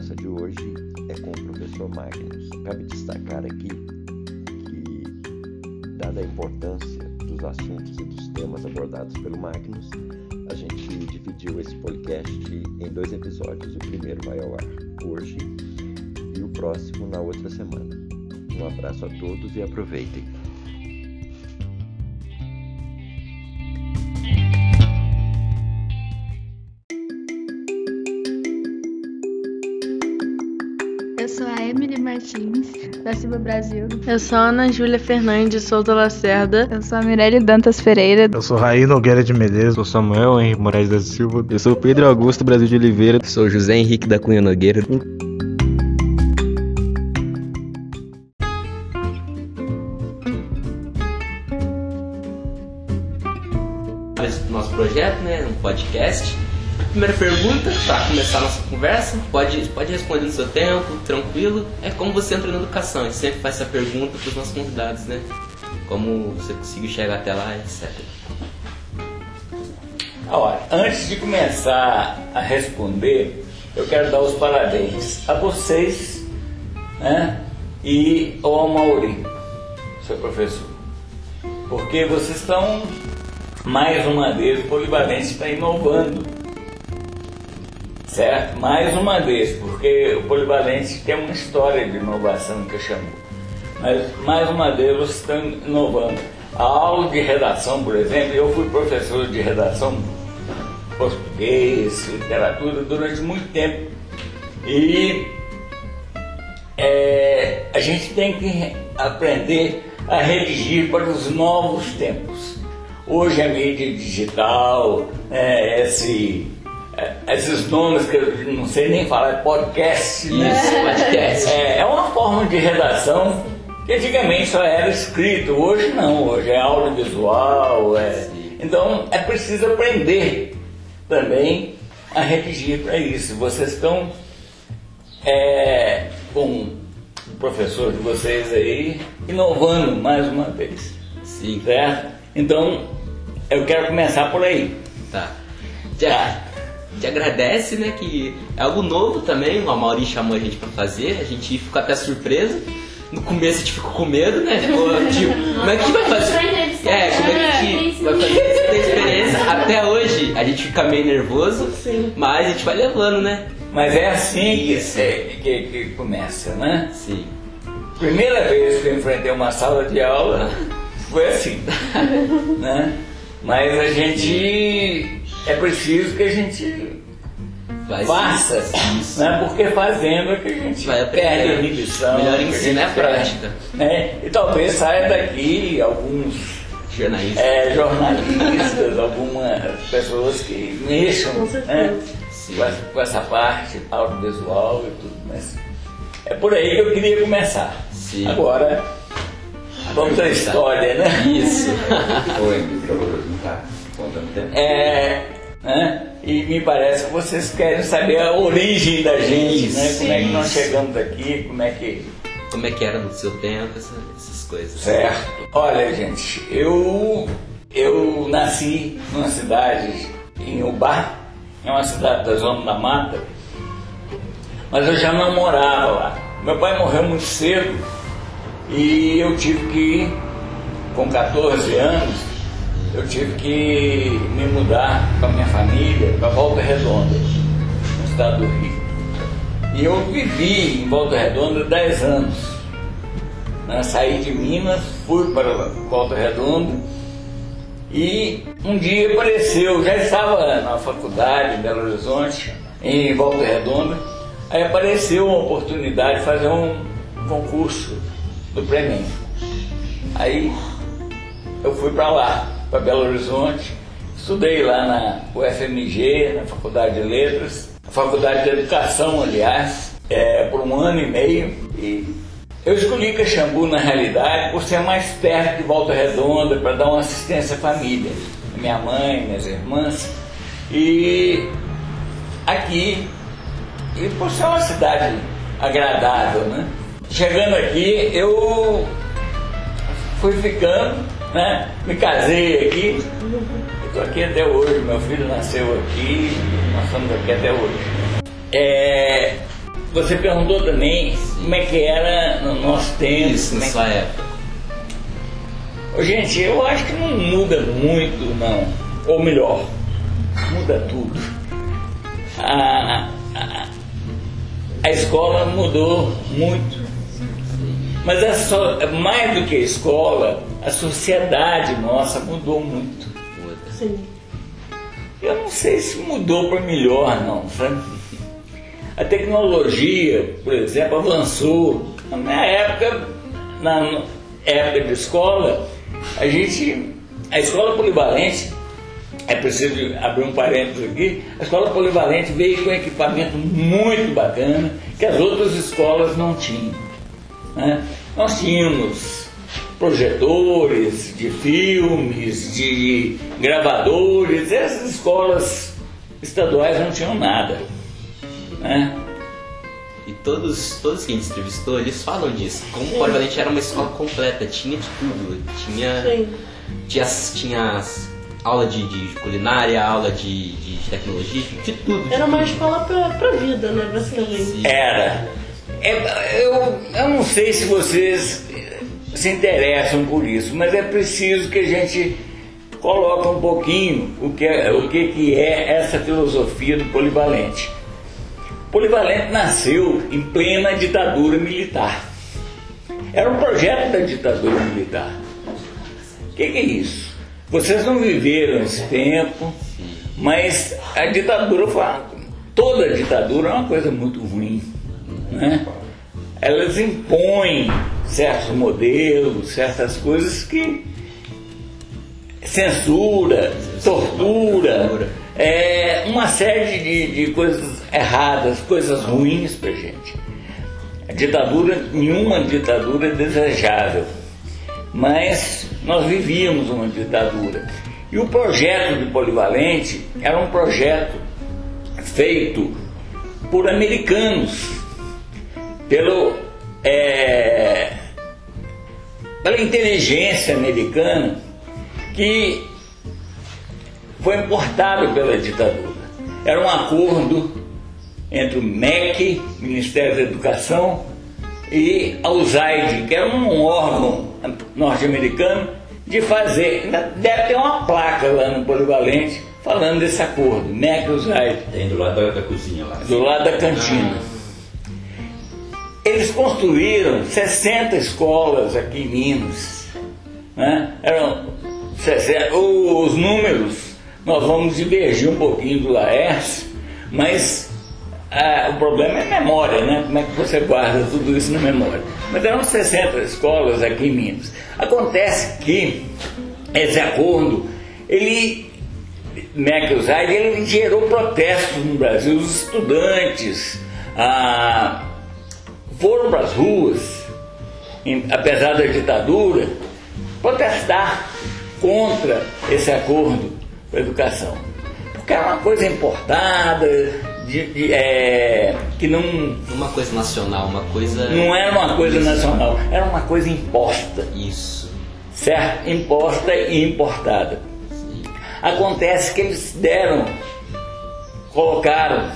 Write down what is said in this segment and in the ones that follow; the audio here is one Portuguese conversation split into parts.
conversa de hoje é com o professor Magnus. Cabe destacar aqui que, dada a importância dos assuntos e dos temas abordados pelo Magnus, a gente dividiu esse podcast em dois episódios. O primeiro vai ao ar hoje e o próximo na outra semana. Um abraço a todos e aproveitem. Eu sou a Emily Martins, da Silva Brasil. Eu sou a Ana Júlia Fernandes Souza Lacerda. Eu sou a Mirelle Dantas Pereira. Eu sou Raí Nogueira de Medeiros. Eu sou Samuel Henrique Moraes da Silva. Eu sou Pedro Augusto Brasil de Oliveira. Eu sou José Henrique da Cunha Nogueira. Nosso projeto, né? Um podcast Primeira pergunta, para começar a nossa conversa, pode, pode responder no seu tempo, tranquilo. É como você entra na educação, gente sempre faz essa pergunta para os nossos convidados, né? Como você conseguiu chegar até lá, etc. Olha, antes de começar a responder, eu quero dar os parabéns a vocês né, e ao Mauri, seu professor. Porque vocês estão, mais uma vez, polivalente está inovando certo? Mais uma vez, porque o Polivalente tem uma história de inovação que eu chamo. Mas, mais uma vez, vocês estão inovando. A aula de redação, por exemplo, eu fui professor de redação português, literatura, durante muito tempo. E é, a gente tem que aprender a redigir para os novos tempos. Hoje a mídia digital, é, esse esses nomes que eu não sei nem falar, é podcast. Né? Isso, podcast. É, é uma forma de redação que antigamente só era escrito, hoje não, hoje é audiovisual. É... Então é preciso aprender também a redigir para isso. Vocês estão é, com o professor de vocês aí inovando mais uma vez. Sim. Certo? Então eu quero começar por aí. Tá. Já gente agradece, né? Que é algo novo também. O Mauri chamou a gente para fazer, a gente ficou até surpresa. No começo a gente ficou com medo, né? Ficou, tipo, como é que vai fazer? É, como é que a gente vai fazer essa experiência? Até hoje a gente fica meio nervoso, mas a gente vai levando, né? Mas é assim que, que, que começa, né? Sim. Primeira vez que eu enfrentei uma sala de aula foi assim, né? Mas a gente é preciso que a gente Vai faça, né? porque fazendo é que a gente Vai perde a inibição. Melhor ensino é a prática. Né? E talvez saia daqui alguns jornalistas, é, jornalistas algumas pessoas que mexam né? com, essa, com essa parte audiovisual e tudo. Mas é por aí que eu queria começar. Sim. Agora, vamos à história, né? Isso. Oi, tempo. É, né? E me parece que vocês querem saber a origem da gente, né? Isso, Como é que nós chegamos aqui, como é que. Como é que era no seu tempo, essa- essas coisas. Certo. Olha, gente, eu, eu nasci numa cidade em Ubá, é uma cidade da Zona da Mata, mas eu já não morava lá. Meu pai morreu muito cedo e eu tive que ir, com 14 anos, eu tive que me mudar com a minha família para Volta Redonda, no estado do Rio. E eu vivi em Volta Redonda 10 anos. Né? Saí de Minas, fui para Volta Redonda e um dia apareceu, já estava na faculdade em Belo Horizonte, em Volta Redonda, aí apareceu uma oportunidade de fazer um concurso do Prenem. Aí eu fui para lá, para Belo Horizonte, estudei lá na UFMG, na Faculdade de Letras, na Faculdade de Educação, aliás, é, por um ano e meio. E eu escolhi Caxambu, na realidade, por ser mais perto de Volta Redonda, para dar uma assistência à família, minha mãe, minhas irmãs. E aqui, e por ser uma cidade agradável, né? Chegando aqui, eu fui ficando, né? Me casei aqui, estou aqui até hoje, meu filho nasceu aqui, nós estamos aqui até hoje. É, você perguntou também como é que era no nosso tempo. Isso, na é sua que- época. Gente, eu acho que não muda muito, não. Ou melhor, muda tudo. A, a, a escola mudou muito. Mas é só, mais do que a escola, a sociedade nossa mudou muito. Muda. Eu não sei se mudou para melhor, não, sabe? A tecnologia, por exemplo, avançou. Na minha época, na época de escola, a gente. A escola polivalente, é preciso abrir um parênteses aqui, a escola polivalente veio com equipamento muito bacana que as outras escolas não tinham. né? Nós tínhamos projetores de filmes, de gravadores, essas escolas estaduais não tinham nada. Né? E todos, todos que a gente entrevistou, eles falam disso. Como o Polivalente era uma escola completa, tinha de tudo. Tinha, tinha, tinha aula de, de culinária, aula de, de tecnologia, de tudo. de Era uma tudo. escola pra, pra vida, né, basicamente. Era. É, eu, eu não sei se vocês se interessam por isso, mas é preciso que a gente coloque um pouquinho o que, é- o que, que é essa filosofia do polivalente. O polivalente nasceu em plena ditadura militar. Era um projeto da ditadura militar. O que, que é isso? Vocês não viveram esse tempo, mas a ditadura foi. Toda ditadura é uma coisa muito ruim. Né? Elas impõem certos modelos, certas coisas que. censura, tortura, é, uma série de, de coisas erradas, coisas ruins pra gente. A ditadura, nenhuma ditadura é desejável, mas nós vivíamos uma ditadura. E o projeto de Polivalente era um projeto feito por americanos, pelo, é, pela inteligência americana que foi importado pela ditadura. Era um acordo entre o MEC, Ministério da Educação, e a USAID, que era um órgão norte-americano, de fazer. ainda Deve ter uma placa lá no Polivalente falando desse acordo, MEC e USAID. Tem do lado da, da cozinha lá. Do lado da cantina. Eles construíram 60 escolas aqui em Minas. né? Eram 60 os números, nós vamos divergir um pouquinho do Laércio, mas ah, o problema é memória, né? Como é que você guarda tudo isso na memória? Mas eram 60 escolas aqui em Minas. Acontece que esse acordo, ele Mercoside, ele gerou protestos no Brasil. Os estudantes ah, foram para as ruas, em- apesar da ditadura, protestar contra esse acordo com a educação. Porque era uma coisa importada, de- de, é, que não, Uma coisa nacional, uma coisa. não era uma coisa nacional, era uma coisa imposta Isso. certo? Imposta e importada. Acontece que eles deram, colocaram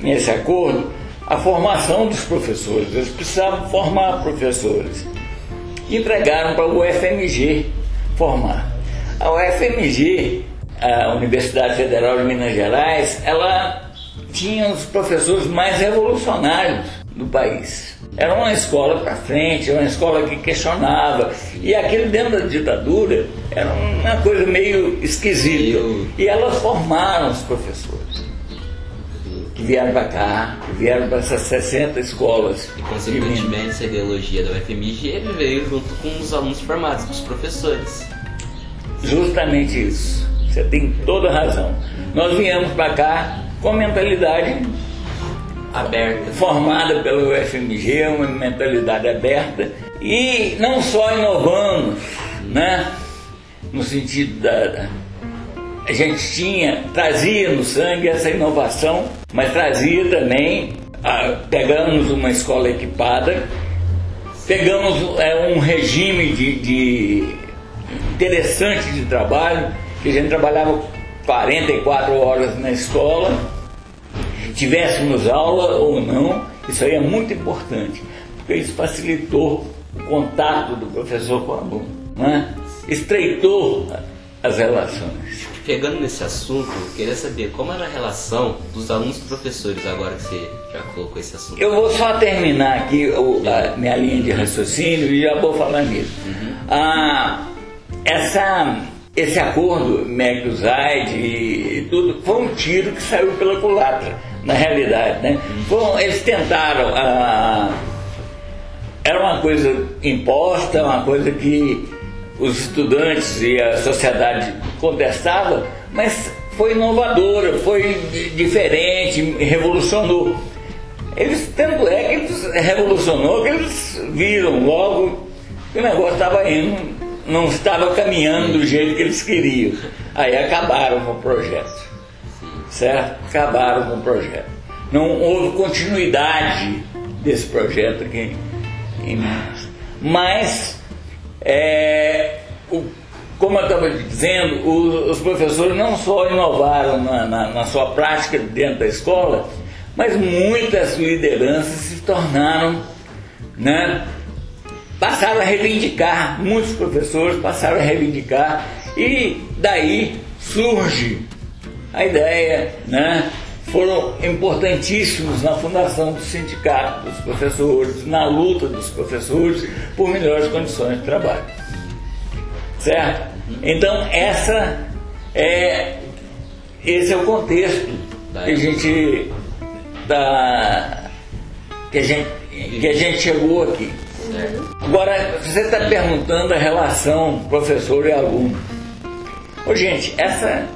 nesse acordo a formação dos professores. Eles precisavam formar professores. Entregaram para o UFMG formar. A UFMG, a Universidade Federal de Minas Gerais, ela tinha os professores mais revolucionários do país. Era uma escola para frente, era uma escola que questionava. E aquilo dentro da ditadura era uma coisa meio esquisita. E elas formaram os professores que vieram para cá, vieram para essas 60 escolas. E consequentemente essa ideologia da UFMG veio junto com os alunos formados, com os professores. Justamente isso. Você tem toda a razão. Nós viemos para cá com a mentalidade Aberta. formada pelo UFMG, uma mentalidade aberta, e não só inovamos, né? No sentido da. A gente tinha, trazia no sangue essa inovação, mas trazia também, ah, pegamos uma escola equipada, pegamos é, um regime de, de interessante de trabalho, que a gente trabalhava 44 horas na escola, tivéssemos aula ou não, isso aí é muito importante, porque isso facilitou o contato do professor com o aluno, né? estreitou as relações. Pegando nesse assunto, eu queria saber como era a relação dos alunos e professores, agora que você já colocou esse assunto. Eu vou só terminar aqui o, a minha linha de raciocínio e já vou falar nisso. Uhum. Ah, essa, esse acordo MEC-USAID e tudo foi um tiro que saiu pela culatra, na realidade. Né? Bom, eles tentaram. Ah, era uma coisa imposta, uma coisa que os estudantes e a sociedade contestavam, mas foi inovadora, foi diferente, revolucionou. Eles, tanto é que eles revolucionou que eles viram logo que o negócio estava indo, não estava caminhando do jeito que eles queriam. Aí acabaram com o projeto. Certo? Acabaram com o projeto. Não houve continuidade desse projeto aqui em Minas. Mas é, o, como eu estava dizendo, os, os, professores não só inovaram na, na, na, sua prática dentro da escola, mas muitas lideranças se tornaram, né, passaram a reivindicar, muitos professores passaram a reivindicar, e daí surge a ideia, né, foram importantíssimos na fundação do sindicato dos professores, na luta dos professores por melhores condições de trabalho. Certo? Então essa é esse é o contexto que a gente da que a gente que a gente chegou aqui. Agora você está perguntando a relação professor e aluno. Ô, gente, essa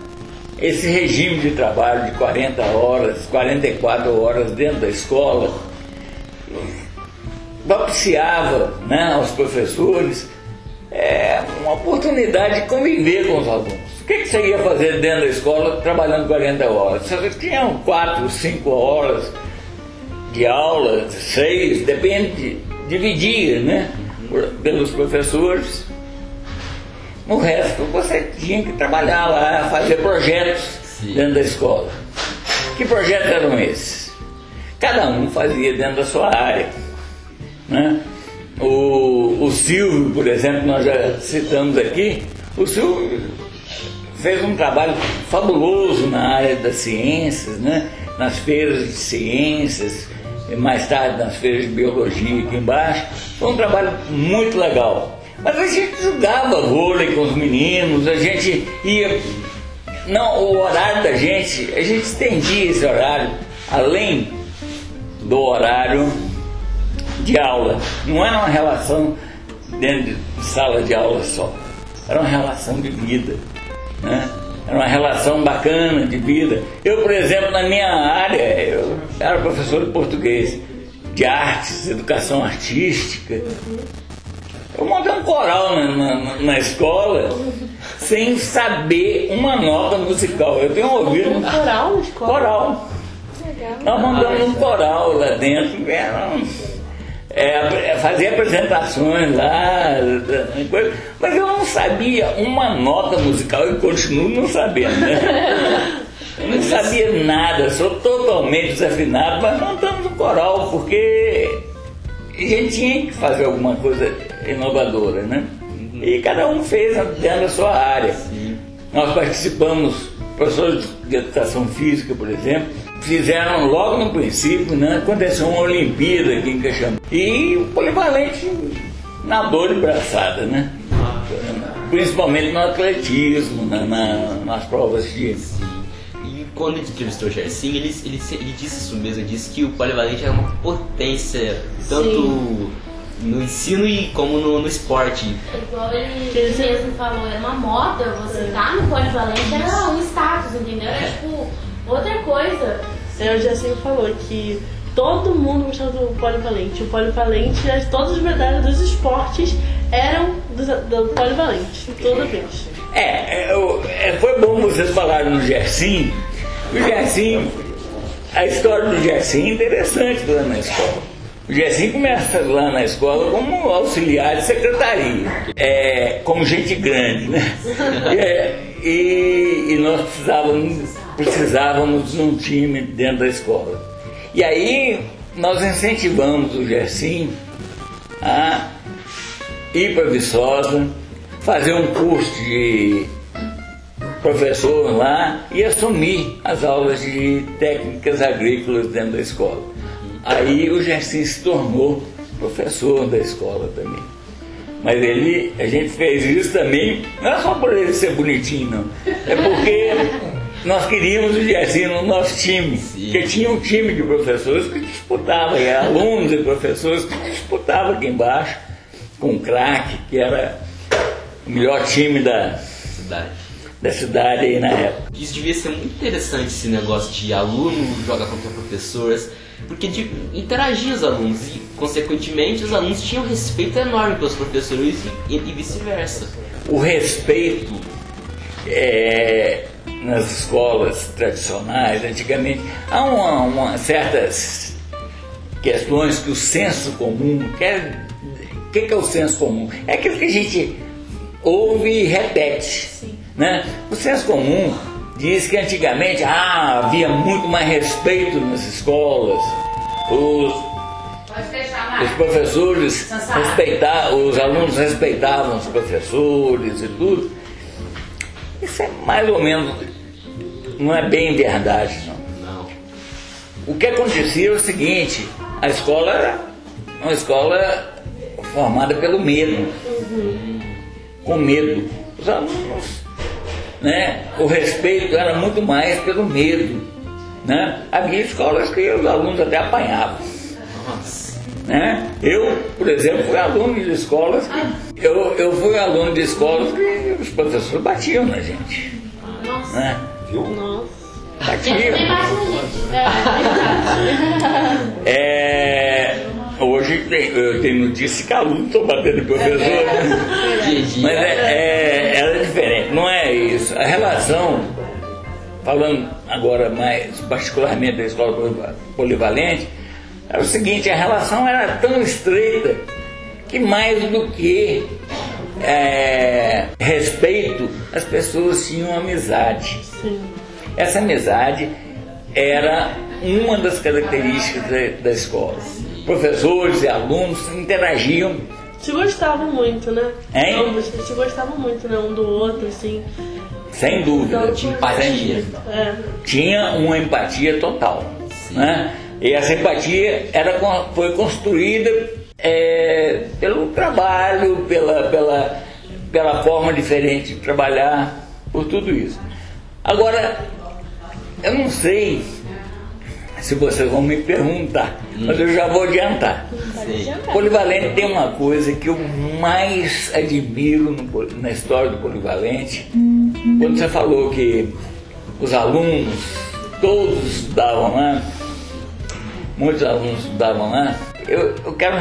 esse regime de trabalho de 40 horas, 44 horas dentro da escola, propiciava né, aos professores é, uma oportunidade de conviver com os alunos. O que, que você ia fazer dentro da escola trabalhando 40 horas? Você tinha 4, 5 horas de aula, 6, depende, dividia né, pelos professores no resto, você tinha que trabalhar lá, fazer projetos Sim. dentro da escola. Que projetos eram esses? Cada um fazia dentro da sua área. Né? O, o Silvio, por exemplo, nós já citamos aqui, o Silvio fez um trabalho fabuloso na área das ciências, né? nas feiras de ciências, mais tarde nas feiras de biologia aqui embaixo. Foi um trabalho muito legal. Mas a gente jogava vôlei com os meninos, a gente ia. Não, o horário da gente, a gente estendia esse horário além do horário de aula. Não era uma relação dentro de sala de aula só. Era uma relação de vida. Né? Era uma relação bacana de vida. Eu, por exemplo, na minha área, eu era professor de português, de artes, educação artística. Eu montei um coral na, na, na, escola sem saber uma nota musical. Eu tenho ouvido. Um coral na escola? Coral. Nós montamos um coral lá dentro. Era, é, fazia apresentações lá, mas eu não sabia uma nota musical e continuo não sabendo, né? Eu não sabia nada, sou totalmente desafinado, mas montamos um coral porque a gente tinha que fazer alguma coisa inovadora, né? E cada um fez dentro da sua área. Sim. Nós participamos, professores de educação física, por exemplo, fizeram logo no princípio, né? Aconteceu uma Olimpíada aqui em Caxambu. E o polivalente nadou de braçada, né? Principalmente no atletismo, na, na, nas provas de quando ele entrevistou o Gerson, ele, ele, ele disse isso mesmo, ele disse que o polivalente era uma potência, tanto Sim. no ensino e como no, no esporte. Igual ele, ele mesmo falou, era uma moda, você é. tá no polivalente era um status, entendeu? Era tipo outra coisa. É, o Gerson falou que todo mundo gostava do polivalente. O polivalente, todas as medalhas dos esportes eram do, do polivalente, toda vez. É, é, é, foi bom vocês falarem no Gersim, o Gersim, a história do Gersim é interessante lá na escola. O Gersim começa lá na escola como auxiliar de secretaria, é, como gente grande, né? É, e, e nós precisávamos, precisávamos de um time dentro da escola. E aí nós incentivamos o Gersim a ir para Viçosa, fazer um curso de professor lá e assumir as aulas de técnicas agrícolas dentro da escola. Aí o Gersim se tornou professor da escola também. Mas ele, a gente fez isso também, não é só por ele ser bonitinho, não. É porque nós queríamos o Gersim no nosso time. Porque tinha um time de professores que disputava, e alunos e professores que disputavam aqui embaixo com o craque, que era o melhor time da cidade. Da cidade aí na época. Isso devia ser muito interessante esse negócio de aluno jogar contra professores, porque de, interagia os alunos e, consequentemente, os alunos tinham respeito enorme pelos professores e, e vice-versa. O respeito é, nas escolas tradicionais, antigamente, há uma, uma certas questões que o senso comum quer. O que, que é o senso comum? É aquilo que a gente ouve e repete. Né? O senso comum diz que antigamente ah, havia muito mais respeito nas escolas. Os, os professores respeitavam, os alunos respeitavam os professores e tudo. Isso é mais ou menos, não é bem verdade, não. Não. O que acontecia é o seguinte, a escola era uma escola formada pelo medo. Com medo. Os alunos, né? O respeito era muito mais pelo medo. Né? Havia escolas que os alunos até apanhavam. Nossa. Né? Eu, por exemplo, fui aluno de escolas. Eu, eu fui aluno de escolas que os professores batiam na gente. Nossa. Né? Viu? Nossa. Batiam. É, É, eu tenho notícia que aluno estou batendo em professor. né? Dia, Mas é, é, ela é diferente, não é isso. A relação, falando agora mais particularmente da escola poliva- polivalente, é o seguinte, a relação era tão estreita que mais do que é, respeito, as pessoas tinham amizade. Essa amizade era uma das características da, da escola. Professores e alunos interagiam Se gostavam muito, né? Hein? Ambos se gostavam muito, né? Um do outro, assim. sem dúvida. Então, Tinha empatia. É. tinha uma empatia total. Né? E essa empatia era, foi construída é, pelo trabalho, pela, pela, pela forma diferente de trabalhar, por tudo isso. Agora, eu não sei se vocês vão me perguntar, mas eu já vou adiantar. Sim. Polivalente tem uma coisa que eu mais admiro no na história do Polivalente. Quando você falou que os alunos, todos estudavam lá, muitos alunos estudavam lá, eu, eu quero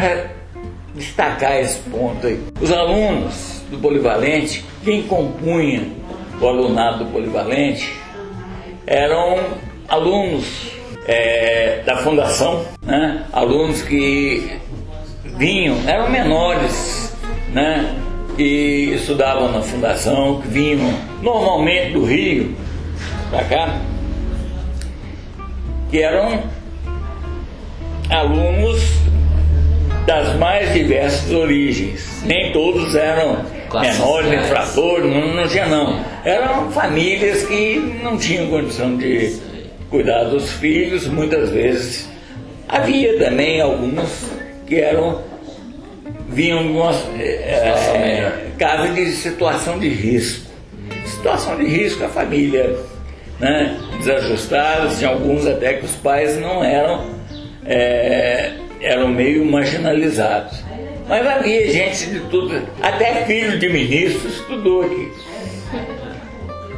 destacar esse ponto aí. Os alunos do Polivalente, quem compunha o alunado do Polivalente, eram alunos é, da fundação, né? alunos que vinham, eram menores, né? E estudavam na fundação, que vinham normalmente do Rio para cá, que eram alunos das mais diversas origens. Nem todos eram Classes menores, infratores, não, não tinha não. Eram famílias que não tinham condição de cuidar dos filhos, muitas vezes. Havia também alguns que eram vinham de uma Situação melhor. é, casos de situação de risco. Situação de risco, a família né, desajustada, tinha alguns até que os pais não eram, é, eram meio marginalizados. Mas havia gente de tudo, até filho de ministro estudou aqui.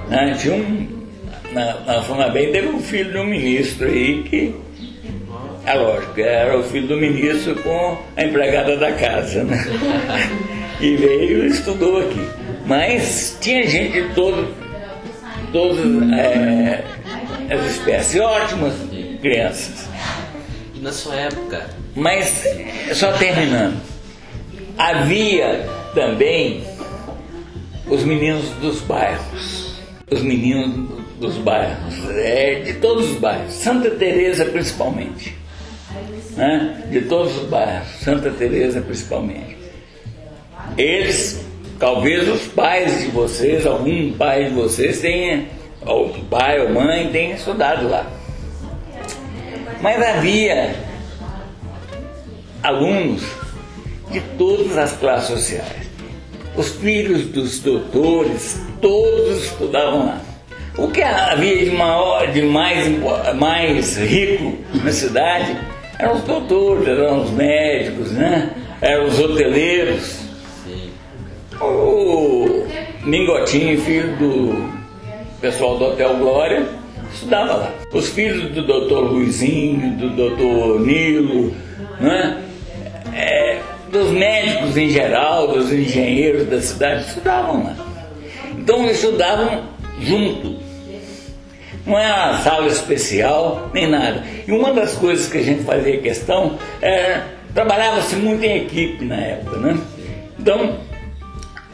Né, tinha um, na, na Funabem teve um filho de um ministro aí que é lógico, era o filho do ministro com a empregada da casa, né? E veio e estudou aqui. Mas tinha gente de todo, todas é, as espécies, ótimas crianças. E na sua época, Mas, só terminando, havia também os meninos dos bairros. os meninos dos bairros, é, de todos os bairros, Santa Teresa principalmente, né? de todos os bairros, Santa Teresa principalmente. Eles, talvez os pais de vocês, algum pai de vocês tenha, ou pai ou mãe tenha estudado lá. Mas havia alunos de todas as classes sociais. Os filhos dos doutores, todos estudavam lá. O que havia de, maior, de mais, mais rico na cidade eram os doutores, eram os médicos, né? eram os hoteleiros. O Mingotinho, filho do pessoal do Hotel Glória, estudava lá. Os filhos do doutor Luizinho, do doutor Nilo, né? É, dos médicos em geral, dos engenheiros da cidade, estudavam lá. Então estudavam junto. Não é uma sala especial, nem nada. E uma das coisas que a gente fazia questão é trabalhava-se muito em equipe na época, né? Então,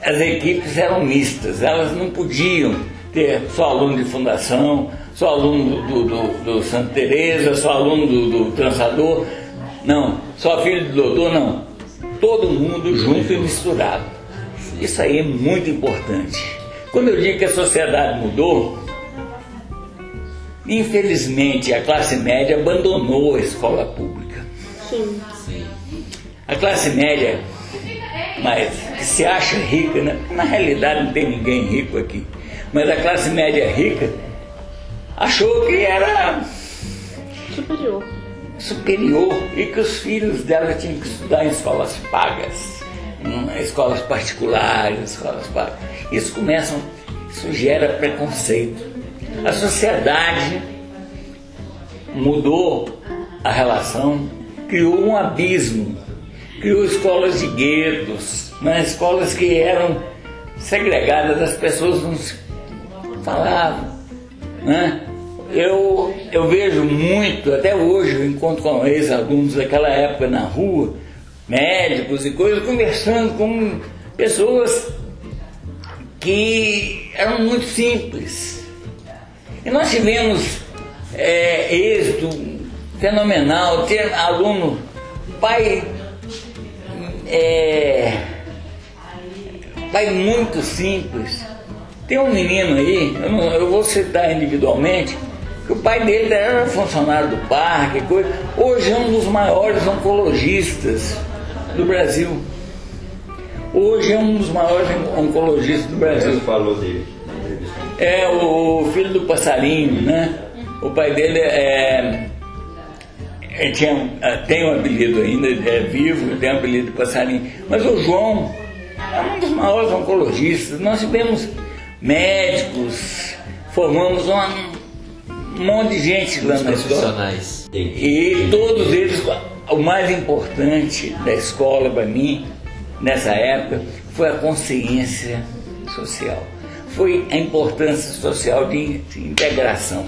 as equipes eram mistas, elas não podiam ter só aluno de fundação, só aluno do, do, do Santa Teresa, só aluno do, do Trançador, não, só filho do doutor, não. Todo mundo junto e misturado. Isso aí é muito importante. Quando eu digo que a sociedade mudou, infelizmente a classe média abandonou a escola pública. Sim. A classe média, mas que se acha rica, né? na realidade não tem ninguém rico aqui, mas a classe média rica achou que era superior. superior e que os filhos dela tinham que estudar em escolas pagas, em escolas particulares, escolas pagas. Isso começa, isso gera preconceito. A sociedade mudou a relação, criou um abismo, criou escolas de guetos, né? escolas que eram segregadas, as pessoas não se falavam. Né? Eu, eu vejo muito, até hoje, eu encontro com ex-alunos daquela época na rua, médicos e coisas, conversando com pessoas que eram muito simples. E nós tivemos é, êxito fenomenal, ter aluno, pai, é, pai muito simples. Tem um menino aí, eu, não, eu vou citar individualmente, que o pai dele era funcionário do parque, coisa. hoje é um dos maiores oncologistas do Brasil. Hoje é um dos maiores oncologistas do Brasil. Você falou dele. É o filho do passarinho, né? O pai dele é, é tinha, tem um apelido ainda, é vivo, tem um apelido de passarinho. Mas o João é um dos maiores oncologistas. Nós tivemos médicos, formamos uma, um monte de gente lá na escola. profissionais. E todos eles, o mais importante da escola para mim, nessa época, foi a consciência social. Foi a importância social de, integração.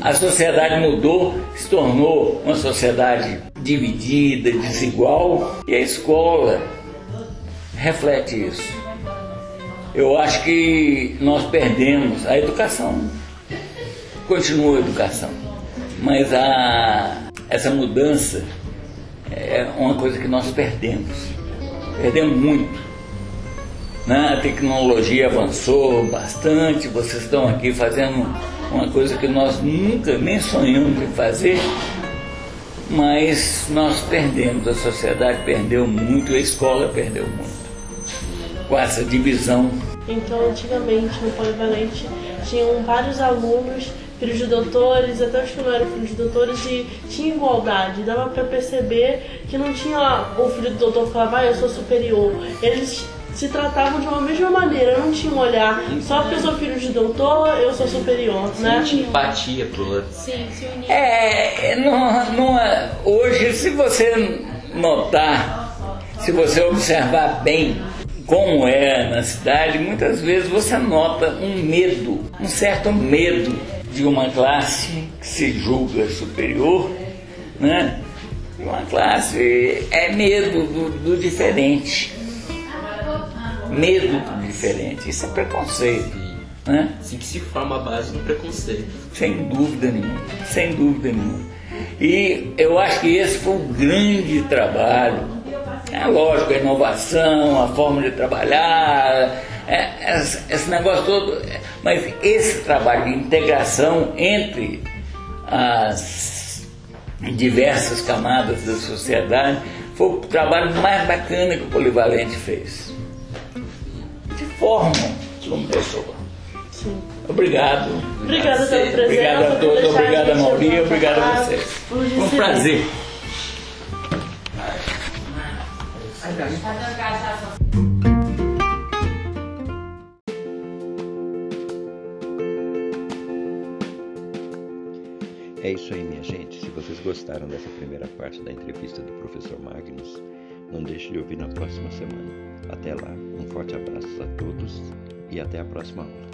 A sociedade mudou, se tornou uma sociedade dividida, desigual, e a escola reflete isso. Eu acho que nós perdemos a educação. Continua a educação. Mas a, essa mudança é uma coisa que nós perdemos. Perdemos muito. Né? A tecnologia avançou bastante, vocês estão aqui fazendo uma coisa que nós nunca nem sonhamos em fazer, mas nós perdemos, a sociedade perdeu muito, a escola perdeu muito com essa divisão. Então, antigamente, no Polivalente, tinham vários alunos, filhos de doutores, até os que não eram filhos de doutores, e tinha igualdade. Dava para perceber que não tinha o filho do doutor falava, ah, eu sou superior. Eles se tratavam de uma mesma maneira, não tinha um olhar, só porque eu sou filho de doutor, eu sou superior, né? Tinha empatia pro outro. Sim, se unir. É, não, não é- hoje, se você notar, se você observar bem como é na cidade, muitas vezes você nota um medo, um certo medo de uma classe que se julga superior, né? Uma classe é medo do, do diferente. Medo do diferente, isso é preconceito. Né? Sim, que se forma a base do preconceito. Sem dúvida nenhuma, sem dúvida nenhuma. E eu acho que esse foi um grande trabalho. É lógico, a inovação, a forma de trabalhar, é, esse, esse negócio todo. Mas esse trabalho de integração entre as diversas camadas da sociedade foi o trabalho mais bacana que o Polivalente fez. De forma como pessoa. Sim. Obrigado. Obrigada pela presença. Obrigado a todos, obrigado a gente Mauri, à obrigado a vocês. Foi um prazer. É isso aí, minha gente. Se vocês gostaram dessa primeira parte da entrevista do professor Magnus, não deixe de ouvir na próxima semana. Até lá, um forte abraço a todos e até a próxima aula.